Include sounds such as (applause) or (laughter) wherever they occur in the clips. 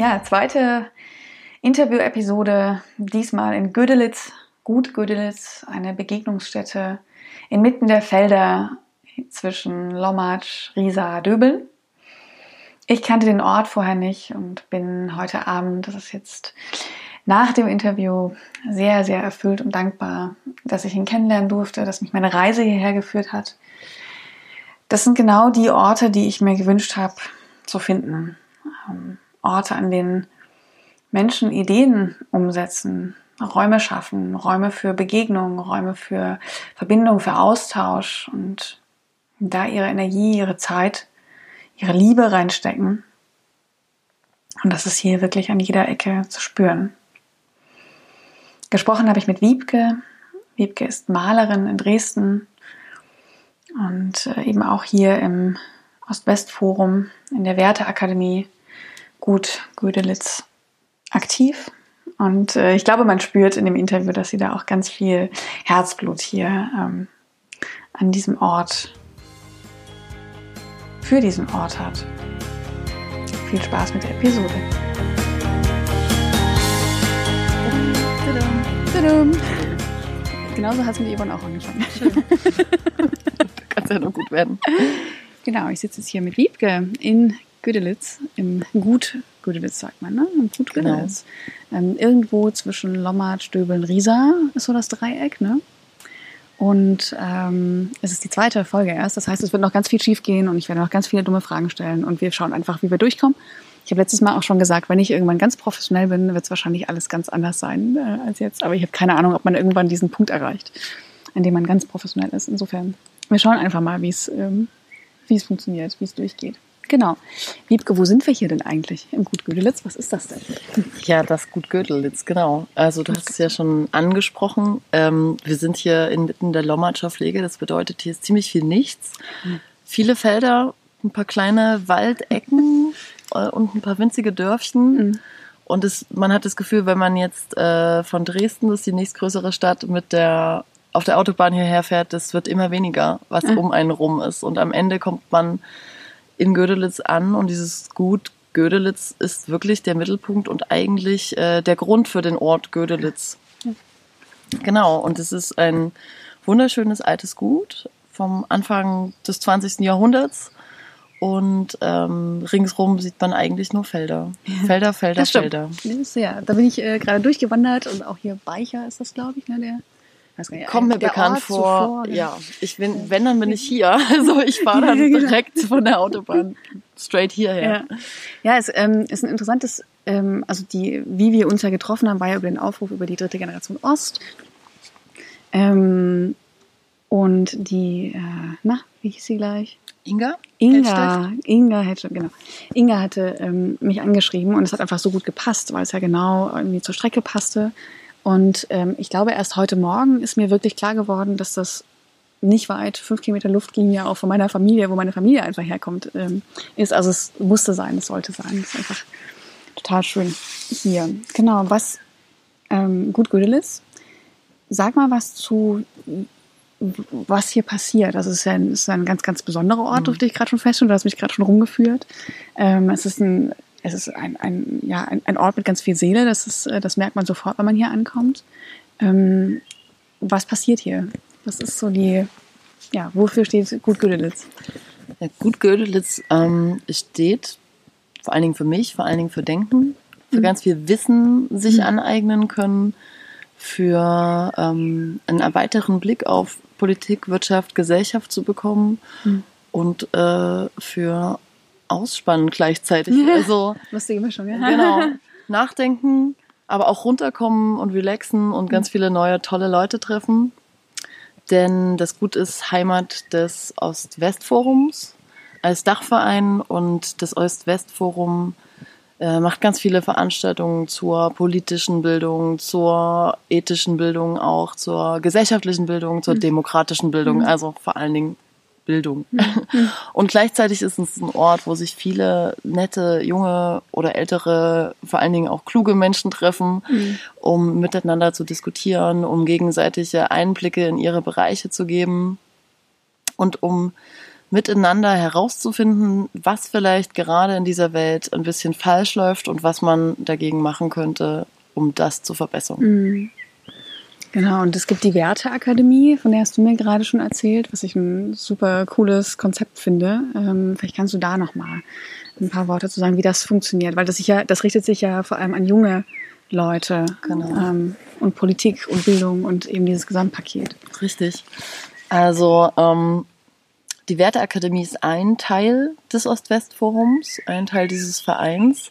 Ja, zweite Interview-Episode, diesmal in Gödelitz, Gut Gödelitz, eine Begegnungsstätte inmitten der Felder zwischen Lommatsch, Riesa, Döbel. Ich kannte den Ort vorher nicht und bin heute Abend, das ist jetzt nach dem Interview, sehr, sehr erfüllt und dankbar, dass ich ihn kennenlernen durfte, dass mich meine Reise hierher geführt hat. Das sind genau die Orte, die ich mir gewünscht habe zu finden. Orte, an denen Menschen Ideen umsetzen, Räume schaffen, Räume für Begegnung, Räume für Verbindung, für Austausch und da ihre Energie, ihre Zeit, ihre Liebe reinstecken. Und das ist hier wirklich an jeder Ecke zu spüren. Gesprochen habe ich mit Wiebke. Wiebke ist Malerin in Dresden und äh, eben auch hier im Ost-West-Forum in der Werteakademie gut Gödelitz aktiv. Und äh, ich glaube, man spürt in dem Interview, dass sie da auch ganz viel Herzblut hier ähm, an diesem Ort, für diesen Ort hat. Viel Spaß mit der Episode. Genauso hat es mit Yvonne auch angefangen. Schön. (laughs) Kann ja nur gut werden. Genau, ich sitze jetzt hier mit Wiebke in Gödelitz, im Gut Gödelitz sagt man, ne? Im Gut. Gödelitz. Genau. Ähm, irgendwo zwischen Lommert, Stöbeln, Riesa ist so das Dreieck, ne? Und ähm, es ist die zweite Folge erst. Das heißt, es wird noch ganz viel schief gehen und ich werde noch ganz viele dumme Fragen stellen und wir schauen einfach, wie wir durchkommen. Ich habe letztes Mal auch schon gesagt, wenn ich irgendwann ganz professionell bin, wird es wahrscheinlich alles ganz anders sein äh, als jetzt. Aber ich habe keine Ahnung, ob man irgendwann diesen Punkt erreicht, an dem man ganz professionell ist. Insofern, wir schauen einfach mal, wie es ähm, wie es funktioniert, wie es durchgeht. Genau. Wiebke, wo sind wir hier denn eigentlich? Im Gut Gödelitz? Was ist das denn? Ja, das Gut Gödelitz, genau. Also du hast es ja schon angesprochen. Ähm, wir sind hier inmitten der Lommatscher Pflege. Das bedeutet, hier ist ziemlich viel nichts. Mhm. Viele Felder, ein paar kleine Waldecken äh, und ein paar winzige Dörfchen. Mhm. Und es, man hat das Gefühl, wenn man jetzt äh, von Dresden, das ist die nächstgrößere Stadt, mit der auf der Autobahn hierher fährt, das wird immer weniger, was mhm. um einen rum ist. Und am Ende kommt man in Gödelitz an und dieses Gut Gödelitz ist wirklich der Mittelpunkt und eigentlich äh, der Grund für den Ort Gödelitz. Genau, und es ist ein wunderschönes altes Gut vom Anfang des 20. Jahrhunderts. Und ähm, ringsrum sieht man eigentlich nur Felder. Felder, Felder, Felder. Ja, da bin ich äh, gerade durchgewandert und auch hier Beicher ist das, glaube ich, ne, der Kommt mir bekannt Ort vor. Zuvor, ja, ich bin, wenn, dann bin ich hier. (laughs) Also ich fahre dann genau. direkt von der Autobahn straight hierher. Ja, ja es ähm, ist ein interessantes, ähm, also die, wie wir uns ja getroffen haben, war ja über den Aufruf über die dritte Generation Ost. Ähm, und die, äh, na, wie hieß sie gleich? Inga? Inga, Hedstedt? Inga Hedstedt, genau. Inga hatte ähm, mich angeschrieben und es hat einfach so gut gepasst, weil es ja genau irgendwie zur Strecke passte. Und ähm, ich glaube, erst heute Morgen ist mir wirklich klar geworden, dass das nicht weit, fünf Kilometer Luftlinie auch von meiner Familie, wo meine Familie einfach herkommt, ähm, ist. Also es musste sein, es sollte sein. Es ist einfach total schön hier. Genau, was ähm, gut Gödelis. Sag mal was zu, was hier passiert. Also es ist ja ein, es ist ein ganz, ganz besonderer Ort, mhm. durfte ich gerade schon feststellen. Du hast mich gerade schon rumgeführt. Ähm, es ist ein es ist ein, ein, ja, ein, ein Ort mit ganz viel Seele, das, ist, äh, das merkt man sofort, wenn man hier ankommt. Ähm, was passiert hier? Was ist so die, ja, wofür steht Gut Gödelitz? Ja, Gut Gödelitz ähm, steht vor allen Dingen für mich, vor allen Dingen für Denken, für mhm. ganz viel Wissen sich mhm. aneignen können, für ähm, einen weiteren Blick auf Politik, Wirtschaft, Gesellschaft zu bekommen mhm. und äh, für ausspannen gleichzeitig. Also, Lustige Mischung, ja. Genau. (laughs) Nachdenken, aber auch runterkommen und relaxen und ganz viele neue, tolle Leute treffen. Denn das Gut ist Heimat des Ost-West-Forums. als Dachverein und das Ost-West-Forum äh, macht ganz viele Veranstaltungen zur politischen Bildung, zur ethischen Bildung auch, zur gesellschaftlichen Bildung, zur mhm. demokratischen Bildung, mhm. also vor allen Dingen Bildung. Mhm. (laughs) Und gleichzeitig ist es ein Ort, wo sich viele nette, junge oder ältere, vor allen Dingen auch kluge Menschen treffen, mhm. um miteinander zu diskutieren, um gegenseitige Einblicke in ihre Bereiche zu geben und um miteinander herauszufinden, was vielleicht gerade in dieser Welt ein bisschen falsch läuft und was man dagegen machen könnte, um das zu verbessern. Mhm. Genau, und es gibt die Werteakademie, von der hast du mir gerade schon erzählt, was ich ein super cooles Konzept finde. Ähm, vielleicht kannst du da nochmal ein paar Worte zu sagen, wie das funktioniert, weil das, sich ja, das richtet sich ja vor allem an junge Leute genau. ähm, und Politik und Bildung und eben dieses Gesamtpaket. Richtig. Also ähm, die Werteakademie ist ein Teil des Ost-West-Forums, ein Teil dieses Vereins.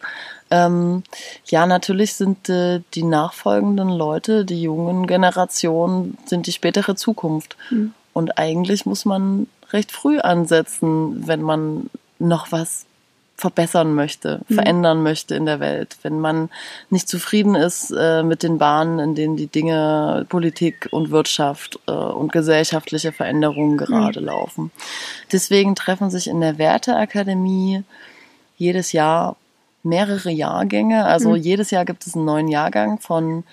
Ähm, ja, natürlich sind äh, die nachfolgenden Leute, die jungen Generationen, sind die spätere Zukunft. Mhm. Und eigentlich muss man recht früh ansetzen, wenn man noch was verbessern möchte, mhm. verändern möchte in der Welt. Wenn man nicht zufrieden ist äh, mit den Bahnen, in denen die Dinge, Politik und Wirtschaft äh, und gesellschaftliche Veränderungen gerade mhm. laufen. Deswegen treffen sich in der Werteakademie jedes Jahr mehrere Jahrgänge. Also mhm. jedes Jahr gibt es einen neuen Jahrgang von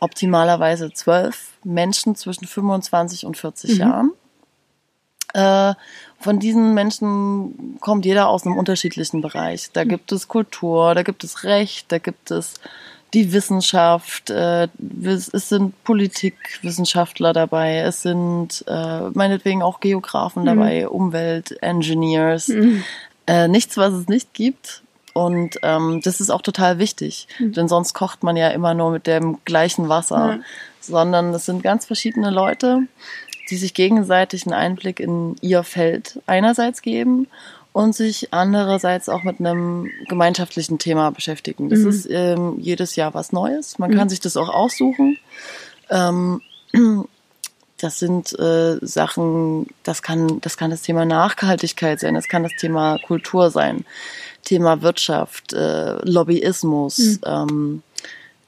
optimalerweise zwölf Menschen zwischen 25 und 40 mhm. Jahren. Äh, von diesen Menschen kommt jeder aus einem unterschiedlichen Bereich. Da mhm. gibt es Kultur, da gibt es Recht, da gibt es die Wissenschaft, äh, es sind Politikwissenschaftler dabei, es sind äh, meinetwegen auch Geografen mhm. dabei, Umweltengineers. Mhm. Äh, nichts, was es nicht gibt. Und ähm, das ist auch total wichtig, mhm. denn sonst kocht man ja immer nur mit dem gleichen Wasser, sondern es sind ganz verschiedene Leute, die sich gegenseitig einen Einblick in ihr Feld einerseits geben und sich andererseits auch mit einem gemeinschaftlichen Thema beschäftigen. Das mhm. ist ähm, jedes Jahr was Neues. Man mhm. kann sich das auch aussuchen. Ähm, (clears throat) das sind äh, Sachen, das kann, das kann das Thema Nachhaltigkeit sein, das kann das Thema Kultur sein. Thema Wirtschaft, äh, Lobbyismus, mhm. ähm,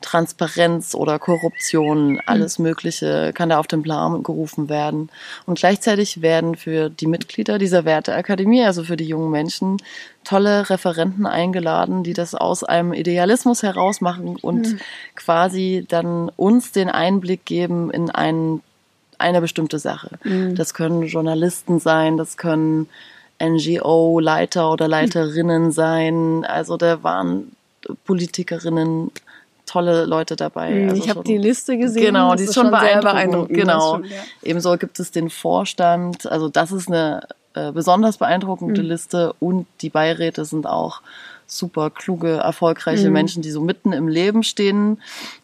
Transparenz oder Korruption, alles mhm. Mögliche kann da auf den Plan gerufen werden. Und gleichzeitig werden für die Mitglieder dieser Werteakademie, also für die jungen Menschen, tolle Referenten eingeladen, die das aus einem Idealismus heraus machen und mhm. quasi dann uns den Einblick geben in einen, eine bestimmte Sache. Mhm. Das können Journalisten sein, das können NGO-Leiter oder Leiterinnen sein. Also da waren Politikerinnen, tolle Leute dabei. Mhm, also ich habe die Liste gesehen. Genau, die ist schon, schon beeindruckend. beeindruckend. Genau. Schon, ja. Ebenso gibt es den Vorstand. Also das ist eine äh, besonders beeindruckende mhm. Liste und die Beiräte sind auch super kluge, erfolgreiche mhm. Menschen, die so mitten im Leben stehen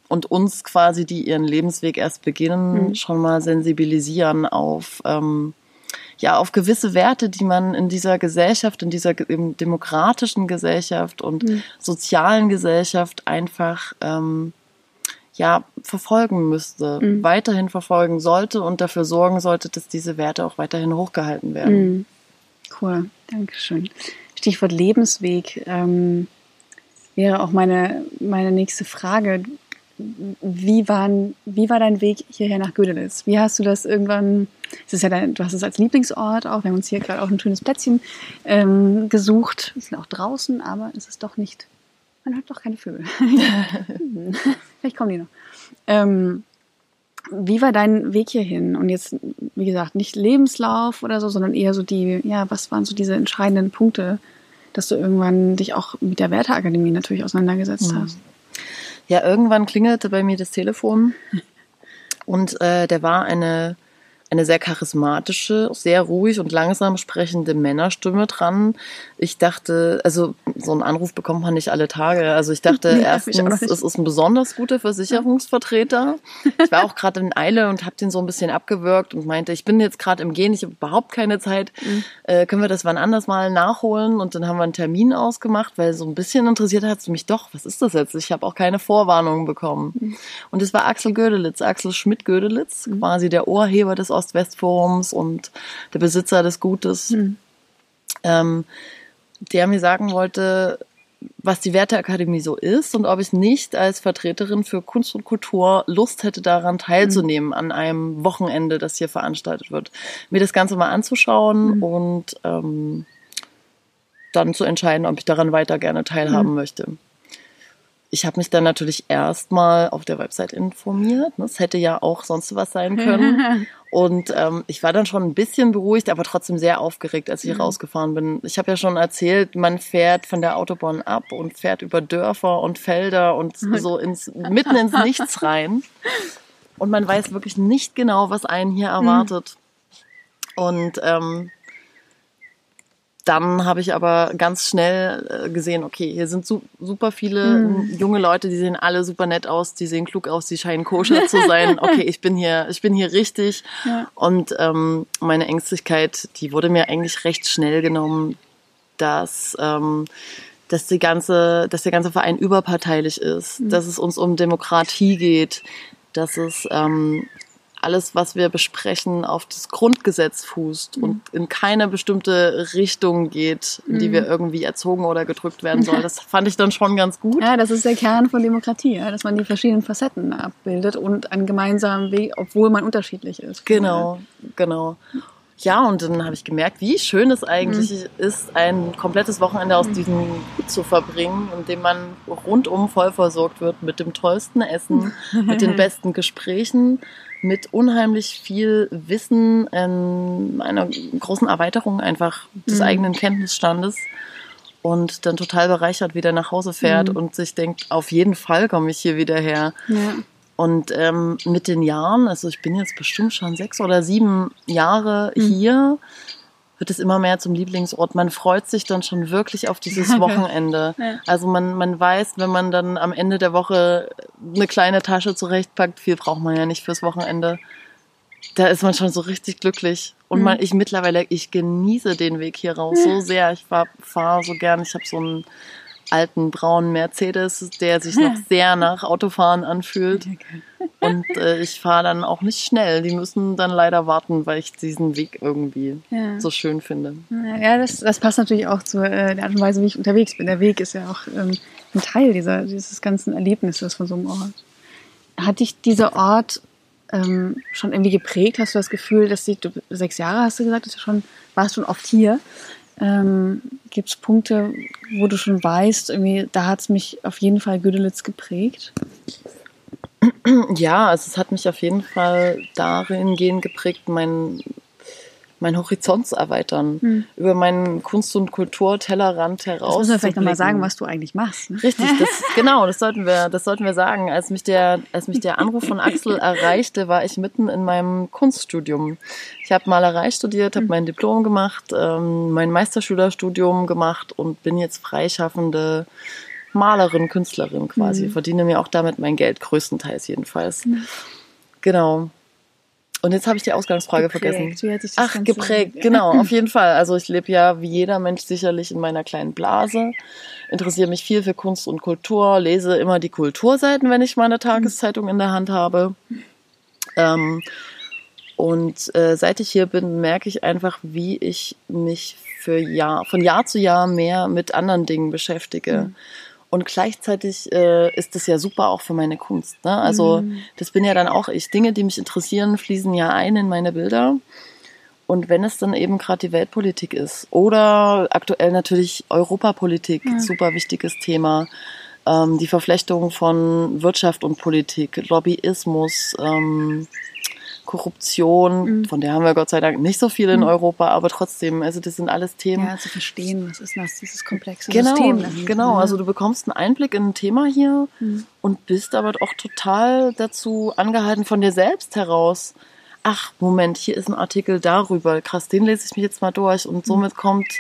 und uns quasi, die ihren Lebensweg erst beginnen, mhm. schon mal sensibilisieren auf ähm, ja auf gewisse Werte, die man in dieser Gesellschaft, in dieser demokratischen Gesellschaft und mhm. sozialen Gesellschaft einfach ähm, ja verfolgen müsste, mhm. weiterhin verfolgen sollte und dafür sorgen sollte, dass diese Werte auch weiterhin hochgehalten werden. Mhm. Cool, Dankeschön. Stichwort Lebensweg ähm, wäre auch meine, meine nächste Frage wie, waren, wie war dein Weg hierher nach Gödelitz? Wie hast du das irgendwann, es ist ja dein, du hast es als Lieblingsort auch, wir haben uns hier gerade auch ein schönes Plätzchen ähm, gesucht. Wir sind auch draußen, aber es ist doch nicht, man hört doch keine Vögel. (laughs) Vielleicht kommen die noch. Ähm, wie war dein Weg hierhin? Und jetzt, wie gesagt, nicht Lebenslauf oder so, sondern eher so die, ja, was waren so diese entscheidenden Punkte, dass du irgendwann dich auch mit der Werteakademie natürlich auseinandergesetzt mhm. hast? Ja, irgendwann klingelte bei mir das Telefon. Und äh, der war eine eine sehr charismatische, sehr ruhig und langsam sprechende Männerstimme dran. Ich dachte, also so einen Anruf bekommt man nicht alle Tage. Also ich dachte (laughs) nee, erstens, es ist ein besonders guter Versicherungsvertreter. Ich war auch gerade in Eile und habe den so ein bisschen abgewürgt und meinte, ich bin jetzt gerade im Gehen, ich habe überhaupt keine Zeit. Mhm. Äh, können wir das wann anders mal nachholen? Und dann haben wir einen Termin ausgemacht, weil so ein bisschen interessiert hat es mich doch, was ist das jetzt? Ich habe auch keine Vorwarnung bekommen. Mhm. Und es war Axel Gödelitz, Axel Schmidt-Gödelitz, mhm. quasi der Ohrheber des Ost-West-Forums und der Besitzer des Gutes. Mhm. ähm, der mir sagen wollte, was die Werteakademie so ist und ob ich nicht als Vertreterin für Kunst und Kultur Lust hätte, daran teilzunehmen, mhm. an einem Wochenende, das hier veranstaltet wird. Mir das Ganze mal anzuschauen mhm. und ähm, dann zu entscheiden, ob ich daran weiter gerne teilhaben mhm. möchte ich habe mich dann natürlich erstmal auf der Website informiert. Es hätte ja auch sonst was sein können. (laughs) Und ähm, ich war dann schon ein bisschen beruhigt, aber trotzdem sehr aufgeregt, als ich mhm. rausgefahren bin. Ich habe ja schon erzählt, man fährt von der Autobahn ab und fährt über Dörfer und Felder und (laughs) so ins, mitten ins Nichts rein. Und man weiß wirklich nicht genau, was einen hier mhm. erwartet. Mhm. Und ähm, dann habe ich aber ganz schnell äh, gesehen, okay, hier sind super viele mhm. junge Leute, die sehen alle super nett aus, die sehen klug aus, die scheinen koscher zu sein. (laughs) Okay, ich bin hier, ich bin hier richtig. Ja. Und ähm, meine Ängstlichkeit, die wurde mir eigentlich recht schnell genommen, dass ähm, dass die ganze, dass der ganze Verein überparteilich ist, mhm. dass es uns um Demokratie geht, dass es ähm, alles, was wir besprechen, auf das Grundgesetz fußt mhm. und in keine bestimmte Richtung geht, in die mhm. wir irgendwie erzogen oder gedrückt werden sollen. Das fand ich dann schon ganz gut. Ja, das ist der Kern von Demokratie, ja, dass man die verschiedenen Facetten abbildet und einen gemeinsamen Weg, obwohl man unterschiedlich ist. Genau, genau. Ja, und dann habe ich gemerkt, wie schön es eigentlich mhm. ist, ein komplettes Wochenende aus mhm. diesem Gut zu verbringen, in dem man rundum voll versorgt wird mit dem tollsten Essen, (laughs) mit den besten Gesprächen, mit unheimlich viel Wissen, ähm, einer großen Erweiterung einfach des mhm. eigenen Kenntnisstandes und dann total bereichert wieder nach Hause fährt mhm. und sich denkt, auf jeden Fall komme ich hier wieder her. Ja. Und ähm, mit den Jahren, also ich bin jetzt bestimmt schon sechs oder sieben Jahre mhm. hier, wird es immer mehr zum Lieblingsort. Man freut sich dann schon wirklich auf dieses (laughs) Wochenende. Ja. Also man, man weiß, wenn man dann am Ende der Woche eine kleine Tasche zurechtpackt, viel braucht man ja nicht fürs Wochenende. Da ist man schon so richtig glücklich. Und mhm. man, ich mittlerweile, ich genieße den Weg hier raus so sehr. Ich fahre fahr so gern. Ich habe so einen alten braunen Mercedes, der sich noch (laughs) sehr nach Autofahren anfühlt. (laughs) Und äh, ich fahre dann auch nicht schnell. Die müssen dann leider warten, weil ich diesen Weg irgendwie ja. so schön finde. Ja, das, das passt natürlich auch zu äh, der Art und Weise, wie ich unterwegs bin. Der Weg ist ja auch ähm, ein Teil dieser, dieses ganzen Erlebnisses von so einem Ort. Hat dich dieser Ort ähm, schon irgendwie geprägt? Hast du das Gefühl, dass die, du sechs Jahre hast du gesagt, dass du schon, warst schon oft hier. Ähm, Gibt es Punkte, wo du schon weißt, irgendwie, da hat es mich auf jeden Fall Güdelitz geprägt? Ja, also es hat mich auf jeden Fall darin gehen geprägt, mein meinen Horizont zu erweitern, hm. über meinen Kunst- und Kulturtellerrand heraus. Das müssen wir vielleicht nochmal sagen, was du eigentlich machst. Ne? Richtig, das, (laughs) genau, das sollten wir, das sollten wir sagen. Als mich der, als mich der Anruf von Axel (laughs) erreichte, war ich mitten in meinem Kunststudium. Ich habe Malerei studiert, habe hm. mein Diplom gemacht, ähm, mein Meisterschülerstudium gemacht und bin jetzt freischaffende Malerin, Künstlerin quasi. Mhm. Verdiene mir auch damit mein Geld, größtenteils jedenfalls. Mhm. Genau. Und jetzt habe ich die Ausgangsfrage geprägt. vergessen. Ach, geprägt, genau, (laughs) auf jeden Fall. Also ich lebe ja wie jeder Mensch sicherlich in meiner kleinen Blase, interessiere mich viel für Kunst und Kultur, lese immer die Kulturseiten, wenn ich meine Tageszeitung in der Hand habe. Ähm, und äh, seit ich hier bin, merke ich einfach, wie ich mich für Jahr, von Jahr zu Jahr mehr mit anderen Dingen beschäftige. Mhm. Und gleichzeitig äh, ist das ja super auch für meine Kunst. Ne? Also mhm. das bin ja dann auch ich. Dinge, die mich interessieren, fließen ja ein in meine Bilder. Und wenn es dann eben gerade die Weltpolitik ist oder aktuell natürlich Europapolitik, ja. super wichtiges Thema, ähm, die Verflechtung von Wirtschaft und Politik, Lobbyismus, ähm, Korruption, mhm. von der haben wir Gott sei Dank nicht so viel in mhm. Europa, aber trotzdem, also das sind alles Themen. Ja, zu verstehen, was ist das, dieses komplexe genau, System. Dahinter. Genau, also du bekommst einen Einblick in ein Thema hier mhm. und bist aber auch total dazu angehalten von dir selbst heraus. Ach, Moment, hier ist ein Artikel darüber. Krass, den lese ich mich jetzt mal durch und mhm. somit kommt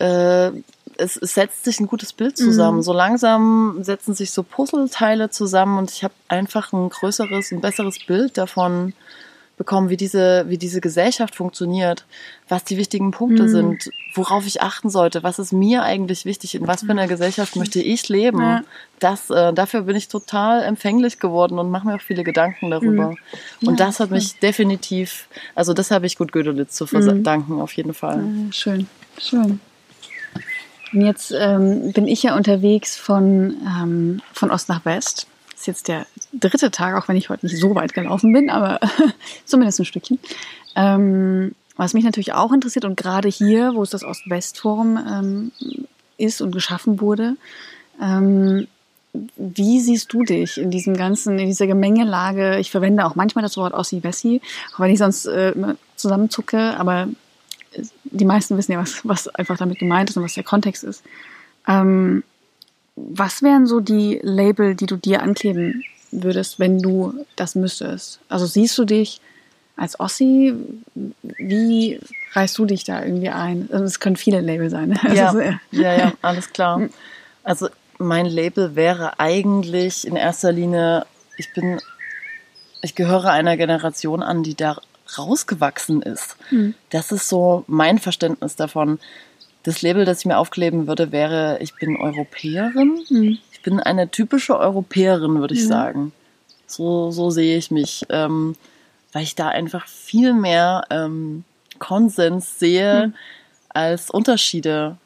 äh, es, es, setzt sich ein gutes Bild zusammen. Mhm. So langsam setzen sich so Puzzleteile zusammen und ich habe einfach ein größeres, ein besseres Bild davon, bekommen, wie diese, wie diese Gesellschaft funktioniert, was die wichtigen Punkte mhm. sind, worauf ich achten sollte, was ist mir eigentlich wichtig, in was für einer Gesellschaft möchte ich leben. Ja. Das, äh, dafür bin ich total empfänglich geworden und mache mir auch viele Gedanken darüber. Mhm. Ja, und das hat mich definitiv, also das habe ich gut Gödelitz zu verdanken, mhm. auf jeden Fall. schön. schön. Und jetzt ähm, bin ich ja unterwegs von, ähm, von Ost nach West. Das ist jetzt der dritte Tag, auch wenn ich heute nicht so weit gelaufen bin, aber (laughs) zumindest ein Stückchen. Ähm, was mich natürlich auch interessiert und gerade hier, wo es das Ost-West-Forum ähm, ist und geschaffen wurde, ähm, wie siehst du dich in diesem ganzen, in dieser Gemengelage? Ich verwende auch manchmal das Wort Ossi-Wessi, auch wenn ich sonst äh, zusammenzucke, aber die meisten wissen ja, was, was einfach damit gemeint ist und was der Kontext ist. Ähm, was wären so die Label, die du dir ankleben würdest, wenn du das müsstest? Also siehst du dich als Ossi? Wie reißt du dich da irgendwie ein? Also es können viele Label sein. (laughs) Ja, also, ja, ja, alles klar. (laughs) Also mein Label wäre eigentlich in erster Linie, ich bin, ich gehöre einer Generation an, die da rausgewachsen ist. Mhm. Das ist so mein Verständnis davon. Das Label, das ich mir aufkleben würde, wäre, ich bin Europäerin. Mhm. Ich bin eine typische Europäerin, würde ich mhm. sagen. So, so sehe ich mich, ähm, weil ich da einfach viel mehr ähm, Konsens sehe hm. als Unterschiede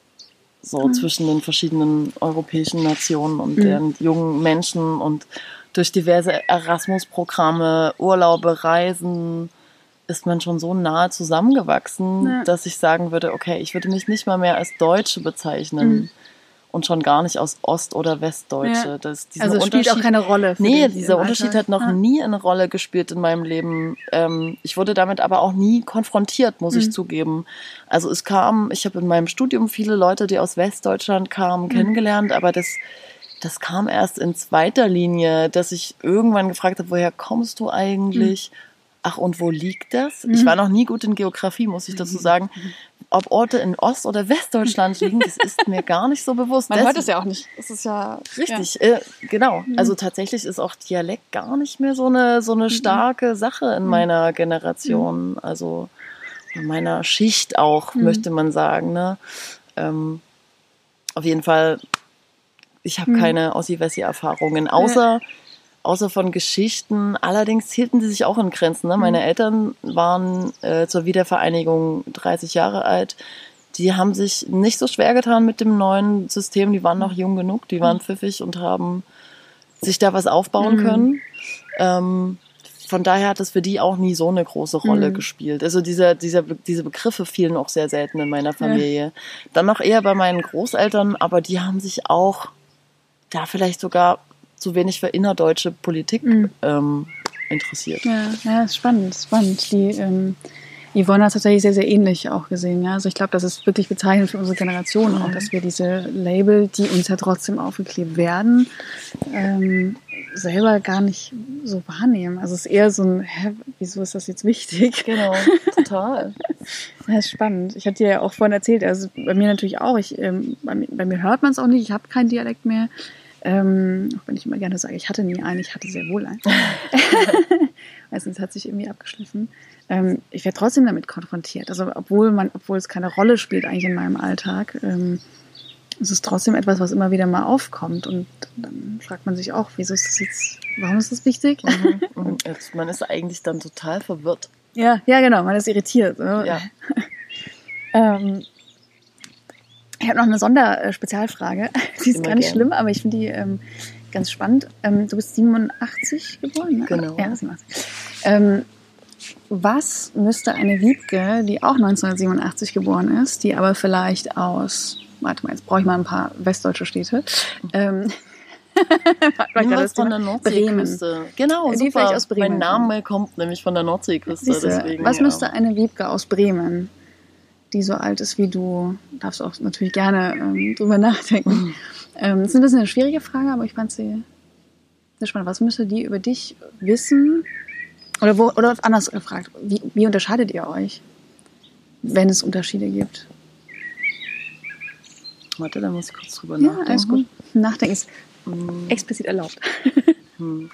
so mhm. zwischen den verschiedenen europäischen Nationen und mhm. deren jungen Menschen und durch diverse Erasmus-Programme, Urlaube, Reisen ist man schon so nahe zusammengewachsen, ja. dass ich sagen würde, okay, ich würde mich nicht mal mehr als Deutsche bezeichnen. Mhm und schon gar nicht aus Ost- oder Westdeutsche. Ja. Das, also spielt auch keine Rolle. Für nee, dieser Unterschied hat noch ja. nie eine Rolle gespielt in meinem Leben. Ähm, ich wurde damit aber auch nie konfrontiert, muss mhm. ich zugeben. Also es kam, ich habe in meinem Studium viele Leute, die aus Westdeutschland kamen, mhm. kennengelernt, aber das das kam erst in zweiter Linie, dass ich irgendwann gefragt habe, woher kommst du eigentlich? Mhm. Ach, und wo liegt das? Ich mhm. war noch nie gut in Geografie, muss ich dazu mhm. sagen ob Orte in Ost- oder Westdeutschland (laughs) liegen, das ist mir gar nicht so bewusst. Man hört es ja auch nicht. Das ist ja richtig, ja. Äh, genau. Mhm. Also tatsächlich ist auch Dialekt gar nicht mehr so eine so eine mhm. starke Sache in mhm. meiner Generation, mhm. also in meiner Schicht auch, mhm. möchte man sagen. Ne? Ähm, auf jeden Fall, ich habe mhm. keine Ossi-Wessi-Erfahrungen, außer ja außer von Geschichten. Allerdings hielten sie sich auch in Grenzen. Ne? Meine mhm. Eltern waren äh, zur Wiedervereinigung 30 Jahre alt. Die haben sich nicht so schwer getan mit dem neuen System. Die waren noch jung genug, die waren mhm. pfiffig und haben sich da was aufbauen mhm. können. Ähm, von daher hat es für die auch nie so eine große Rolle mhm. gespielt. Also dieser, dieser, diese Begriffe fielen auch sehr selten in meiner Familie. Ja. Dann noch eher bei meinen Großeltern, aber die haben sich auch da vielleicht sogar zu wenig für innerdeutsche Politik mhm. ähm, interessiert. Ja, ja, ist spannend, spannend. Die ähm, Yvonne hat es tatsächlich sehr, sehr ähnlich auch gesehen. Ja? Also ich glaube, das ist wirklich bezeichnend für unsere Generation auch, dass wir diese Label, die uns ja trotzdem aufgeklebt werden, ähm, selber gar nicht so wahrnehmen. Also es ist eher so ein, hä, wieso ist das jetzt wichtig? Genau, total. (laughs) das ist spannend. Ich hatte dir ja auch vorhin erzählt, also bei mir natürlich auch, ich, ähm, bei, mir, bei mir hört man es auch nicht, ich habe keinen Dialekt mehr. Ähm, auch wenn ich immer gerne sage, ich hatte nie einen, ich hatte sehr wohl einen. (laughs) Meistens hat sich irgendwie abgeschliffen. Ähm, ich werde trotzdem damit konfrontiert. Also obwohl man, obwohl es keine Rolle spielt eigentlich in meinem Alltag, ähm, es ist trotzdem etwas, was immer wieder mal aufkommt. Und dann fragt man sich auch, wieso ist das jetzt, warum ist das wichtig? Mhm. Und man ist eigentlich dann total verwirrt. Ja, ja, genau, man ist irritiert. Ja. (laughs) ähm, ich habe noch eine Sonderspezialfrage. (laughs) Die ist Immer gar nicht gern. schlimm, aber ich finde die ähm, ganz spannend. Ähm, du bist 87 geboren, ne? Genau. Ja, 87. Ähm, was müsste eine Wiebke, die auch 1987 geboren ist, die aber vielleicht aus, warte mal, jetzt brauche ich mal ein paar westdeutsche Städte. Ähm, (laughs) was von der Nordseeküste. Genau, die super. Aus Bremen mein Name kommt nämlich von der Nordseeküste. Deswegen, was müsste eine Wiebke aus Bremen die so alt ist wie du, darfst auch natürlich gerne ähm, drüber nachdenken. Mhm. Ähm, das ist ein bisschen eine schwierige Frage, aber ich fand sie sehr spannend. Was müsste die über dich wissen? Oder, wo, oder anders gefragt, wie, wie unterscheidet ihr euch, wenn es Unterschiede gibt? Warte, da muss ich kurz drüber ja, nachdenken. Alles gut. Nachdenken ist hm. explizit erlaubt. (laughs) Hm.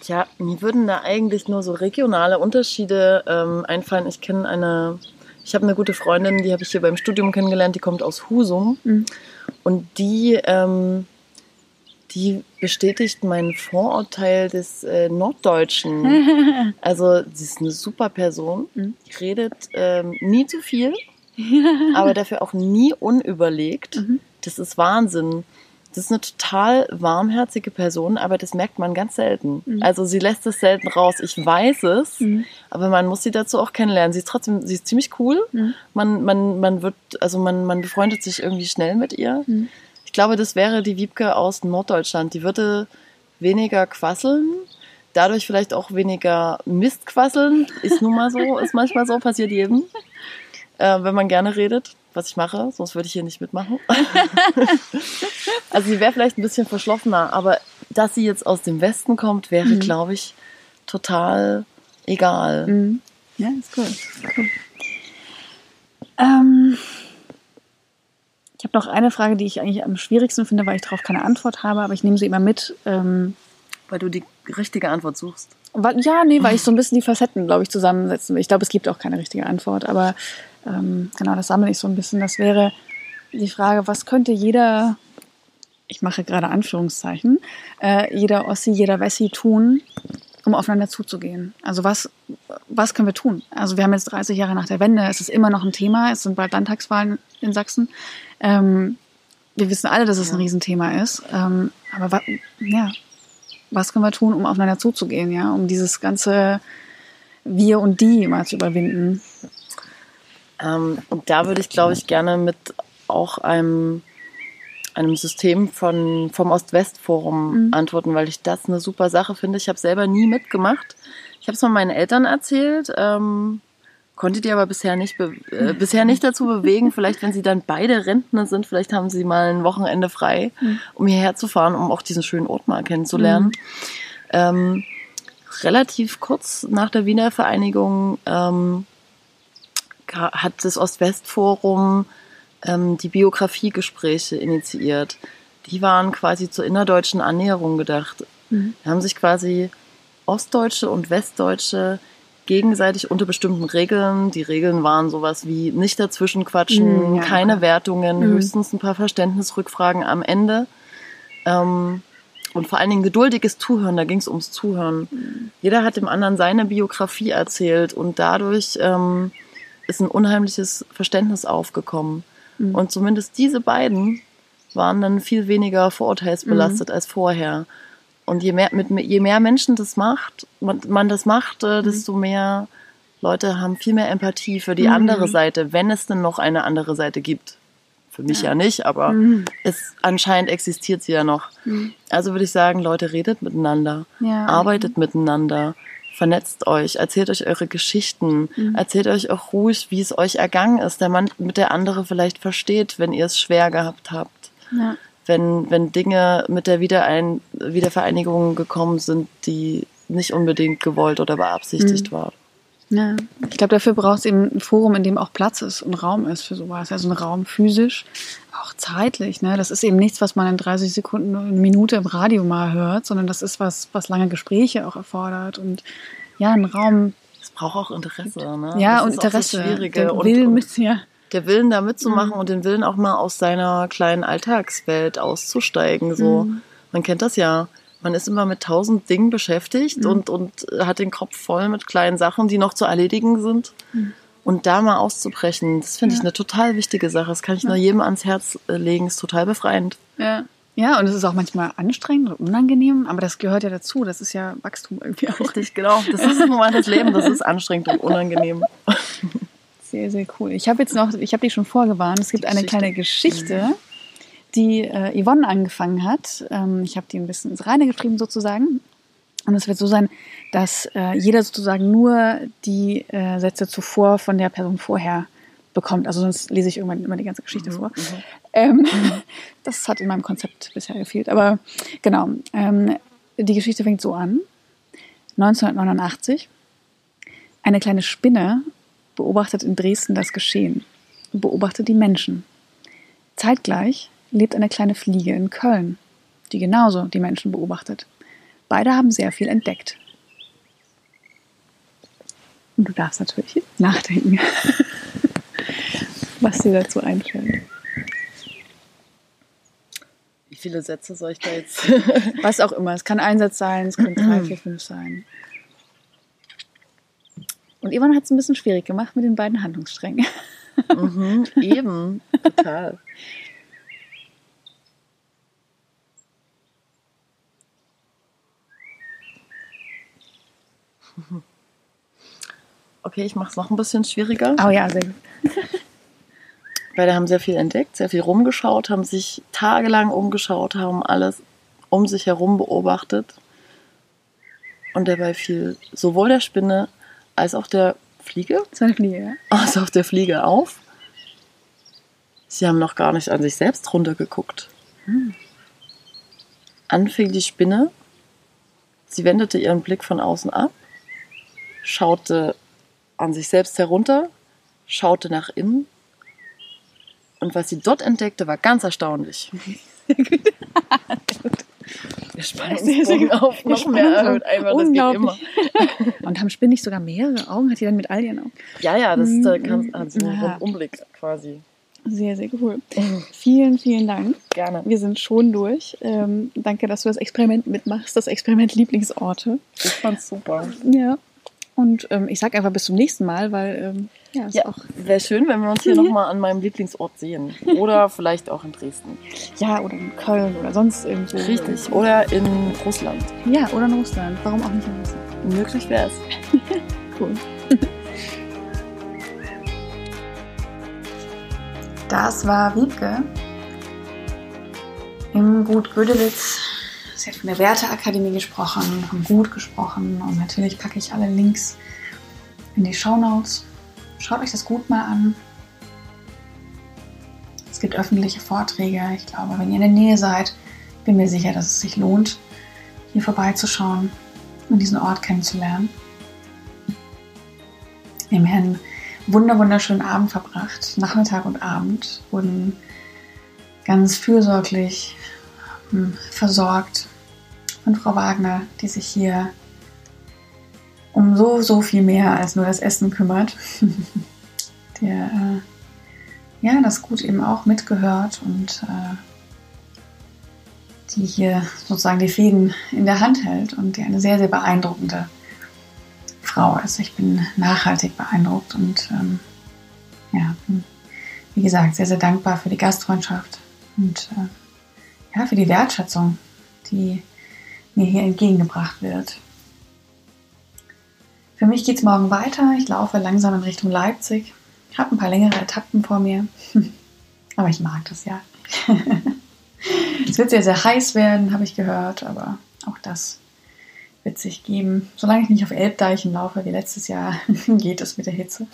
Tja, mir würden da eigentlich nur so regionale Unterschiede ähm, einfallen. Ich kenne eine ich habe eine gute Freundin, die habe ich hier beim Studium kennengelernt, die kommt aus Husum. Mhm. Und die, ähm, die bestätigt meinen Vorurteil des äh, Norddeutschen. (laughs) also, sie ist eine super Person, mhm. redet ähm, nie zu viel. (laughs) aber dafür auch nie unüberlegt. Mhm. Das ist Wahnsinn. Das ist eine total warmherzige Person, aber das merkt man ganz selten. Mhm. Also sie lässt es selten raus. Ich weiß es, mhm. aber man muss sie dazu auch kennenlernen. Sie ist trotzdem, sie ist ziemlich cool. Mhm. Man, man, man wird, also man, man befreundet sich irgendwie schnell mit ihr. Mhm. Ich glaube, das wäre die Wiebke aus Norddeutschland. Die würde weniger quasseln, dadurch vielleicht auch weniger Mist quasseln. Ist nun mal so, ist manchmal so, passiert jedem. Äh, wenn man gerne redet was ich mache, sonst würde ich hier nicht mitmachen. (laughs) also sie wäre vielleicht ein bisschen verschlossener, aber dass sie jetzt aus dem Westen kommt, wäre, mhm. glaube ich, total egal. Mhm. Ja, ist cool. cool. Ähm, ich habe noch eine Frage, die ich eigentlich am schwierigsten finde, weil ich darauf keine Antwort habe, aber ich nehme sie immer mit. Ähm, weil du die richtige Antwort suchst. Ja, nee, weil ich so ein bisschen die Facetten, glaube ich, zusammensetzen will. Ich glaube, es gibt auch keine richtige Antwort, aber ähm, genau, das sammle ich so ein bisschen. Das wäre die Frage, was könnte jeder, ich mache gerade Anführungszeichen, äh, jeder Ossi, jeder Wessi tun, um aufeinander zuzugehen? Also was, was können wir tun? Also wir haben jetzt 30 Jahre nach der Wende, es ist immer noch ein Thema, es sind bald Landtagswahlen in Sachsen. Ähm, wir wissen alle, dass es ein Riesenthema ist. Ähm, aber wa ja, was können wir tun, um aufeinander zuzugehen, ja, um dieses ganze Wir und Die mal zu überwinden? Ähm, und da würde ich, glaube ich, gerne mit auch einem, einem System von, vom Ost-West-Forum mhm. antworten, weil ich das eine super Sache finde. Ich habe selber nie mitgemacht. Ich habe es mal meinen Eltern erzählt, ähm, konnte die aber bisher nicht, äh, bisher nicht dazu bewegen. Vielleicht, wenn sie dann beide Rentner sind, vielleicht haben sie mal ein Wochenende frei, mhm. um hierher zu fahren, um auch diesen schönen Ort mal kennenzulernen. Mhm. Ähm, relativ kurz nach der Wiener Vereinigung ähm, hat das Ost-West-Forum ähm, die Biografiegespräche initiiert. Die waren quasi zur innerdeutschen Annäherung gedacht. Mhm. Da haben sich quasi Ostdeutsche und Westdeutsche gegenseitig unter bestimmten Regeln. Die Regeln waren sowas wie nicht dazwischen quatschen, mhm, ja, keine Wertungen, mhm. höchstens ein paar Verständnisrückfragen am Ende. Ähm, und vor allen Dingen geduldiges Zuhören, da ging es ums Zuhören. Mhm. Jeder hat dem anderen seine Biografie erzählt und dadurch ähm, ist ein unheimliches Verständnis aufgekommen. Mhm. Und zumindest diese beiden waren dann viel weniger vorurteilsbelastet mhm. als vorher. Und je mehr, mit, je mehr Menschen das macht, man, man das macht, mhm. desto mehr Leute haben viel mehr Empathie für die mhm. andere Seite, wenn es denn noch eine andere Seite gibt. Für mich ja, ja nicht, aber mhm. es anscheinend existiert sie ja noch. Mhm. Also würde ich sagen, Leute, redet miteinander, ja. arbeitet miteinander, vernetzt euch, erzählt euch eure Geschichten, mhm. erzählt euch auch ruhig, wie es euch ergangen ist, der man mit der andere vielleicht versteht, wenn ihr es schwer gehabt habt. Ja. Wenn, wenn Dinge mit der Wiederein Wiedervereinigung gekommen sind, die nicht unbedingt gewollt oder beabsichtigt mhm. waren. Ja, ich glaube, dafür braucht es eben ein Forum, in dem auch Platz ist und Raum ist für sowas. Also ein Raum physisch, auch zeitlich. Ne? Das ist eben nichts, was man in 30 Sekunden, eine Minute im Radio mal hört, sondern das ist was, was lange Gespräche auch erfordert. Und ja, ein Raum. Es braucht auch Interesse. Ne? Ja, das und Interesse. Der Willen mit, ja. Der Willen da mitzumachen mhm. und den Willen auch mal aus seiner kleinen Alltagswelt auszusteigen. So, mhm. man kennt das ja man ist immer mit tausend Dingen beschäftigt mhm. und, und hat den Kopf voll mit kleinen Sachen, die noch zu erledigen sind. Mhm. Und da mal auszubrechen, das finde ja. ich eine total wichtige Sache. Das kann ich ja. nur jedem ans Herz äh, legen, ist total befreiend. Ja. Ja, und es ist auch manchmal anstrengend und unangenehm, aber das gehört ja dazu. Das ist ja Wachstum irgendwie auch. Richtig, genau. Das ist nun mal das Leben, das ist anstrengend und unangenehm. (laughs) Sehr, sehr cool. Ich habe jetzt noch, ich habe dich schon vorgewarnt, es gibt eine kleine Geschichte. Mhm die äh, Yvonne angefangen hat. Ähm, ich habe die ein bisschen ins Reine getrieben sozusagen. Und es wird so sein, dass äh, jeder sozusagen nur die äh, Sätze zuvor von der Person vorher bekommt. Also sonst lese ich irgendwann immer die ganze Geschichte mhm, vor. Mhm. Ähm, (laughs) das hat in meinem Konzept bisher gefehlt. Aber genau, ähm, die Geschichte fängt so an. 1989. Eine kleine Spinne beobachtet in Dresden das Geschehen und beobachtet die Menschen. Zeitgleich lebt eine kleine Fliege in Köln, die genauso die Menschen beobachtet. Beide haben sehr viel entdeckt. Und du darfst natürlich nachdenken, (laughs) was dir dazu einfällt. Wie viele Sätze soll ich da jetzt? (laughs) (laughs) was auch immer. Es kann ein Satz sein, es können drei, (clears throat) vier, fünf sein. Und Ivan hat es ein bisschen schwierig gemacht mit den beiden Handlungssträngen. Mhm, eben, total. Okay, ich mache es noch ein bisschen schwieriger. Oh ja, sehr gut. (laughs) Beide haben sehr viel entdeckt, sehr viel rumgeschaut, haben sich tagelang umgeschaut, haben alles um sich herum beobachtet. Und dabei fiel sowohl der Spinne als auch der Fliege, eine Fliege, ja? als auch der Fliege auf. Sie haben noch gar nicht an sich selbst runtergeguckt. An fing die Spinne. Sie wendete ihren Blick von außen ab, schaute an sich selbst herunter, schaute nach innen. Und was sie dort entdeckte, war ganz erstaunlich. (laughs) Der Spannungsbogen (laughs) auf noch mehr erhöht einfach, das geht immer. (laughs) Und haben Spinnen nicht sogar mehrere Augen? Hat die dann mit all ihren Augen? Ja, ja, das ist, Mhm. kannst also Ja. Umblick quasi. Sehr, sehr cool. Vielen, vielen Dank. Gerne. Wir sind schon durch. Ähm, danke, dass du das Experiment mitmachst, das Experiment Lieblingsorte. Ich fand's super. Ja. Und ähm, ich sag einfach bis zum nächsten Mal, weil ähm, ja, Ja, auch wäre schön, wenn wir uns hier nochmal an meinem Lieblingsort sehen. Oder (laughs) vielleicht auch in Dresden. ja oder in Köln oder sonst irgendwo. Richtig. Oder in Russland. Ja, oder in Russland. Warum auch nicht in Russland? Möglich wäre es. (laughs) Cool. Das war Wiebke im Gut Gödelitz. Sie hat von der Werteakademie gesprochen, von Gut gesprochen und natürlich packe ich alle Links in die Shownotes. Schaut euch das Gut mal an. Es gibt öffentliche Vorträge. Ich glaube, wenn ihr in der Nähe seid, bin mir sicher, dass es sich lohnt, hier vorbeizuschauen und diesen Ort kennenzulernen. Hier einen wunder wunderschönen Abend verbracht. Nachmittag und Abend wurden ganz fürsorglich hm, versorgt von Frau Wagner, die sich hier um so, so viel mehr als nur das Essen kümmert. (laughs) Der äh, ja, das gut eben auch mitgehört und äh, die hier sozusagen die Fäden in der Hand hält und die eine sehr, sehr beeindruckende Frau ist. Ich bin nachhaltig beeindruckt und ähm, ja, bin, wie gesagt, sehr, sehr dankbar für die Gastfreundschaft und äh, ja, für die Wertschätzung, die mir hier entgegengebracht wird. Für mich geht es morgen weiter. Ich laufe langsam in Richtung Leipzig. Ich habe ein paar längere Etappen vor mir, (laughs) aber ich mag das ja. (laughs) es wird sehr, sehr heiß werden, habe ich gehört, aber auch das wird sich geben. Solange ich nicht auf Elbdeichen laufe wie letztes Jahr, (laughs) geht es mit der Hitze.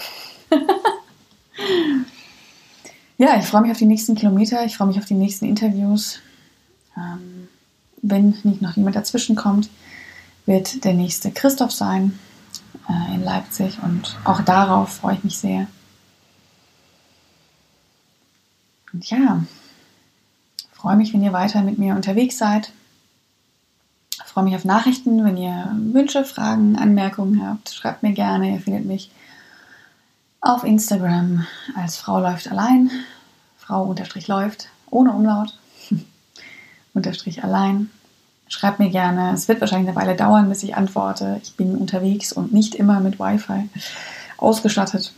ja, ich freue mich auf die nächsten Kilometer, ich freue mich auf die nächsten Interviews. Ähm, wenn nicht noch jemand dazwischen kommt, wird der nächste Christoph sein äh, in Leipzig und auch darauf freue ich mich sehr. Und ja, freue mich, wenn ihr weiter mit mir unterwegs seid. Freue mich auf Nachrichten, wenn ihr Wünsche, Fragen, Anmerkungen habt. Schreibt mir gerne. Ihr findet mich auf Instagram als Frau läuft allein. Frau unterstrich läuft, ohne Umlaut. Unterstrich allein. Schreibt mir gerne. Es wird wahrscheinlich eine Weile dauern, bis ich antworte. Ich bin unterwegs und nicht immer mit Wi-Fi ausgestattet.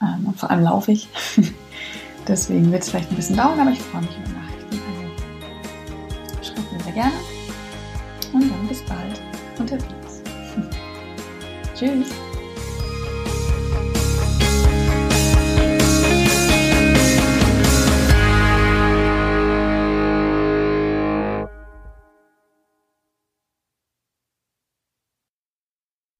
Ähm, und vor allem laufe ich. (laughs) Deswegen wird es vielleicht ein bisschen dauern, aber ich freue mich über Nachrichten. Also schreibt mir sehr gerne. Und dann bis bald unterwegs. (laughs) Tschüss.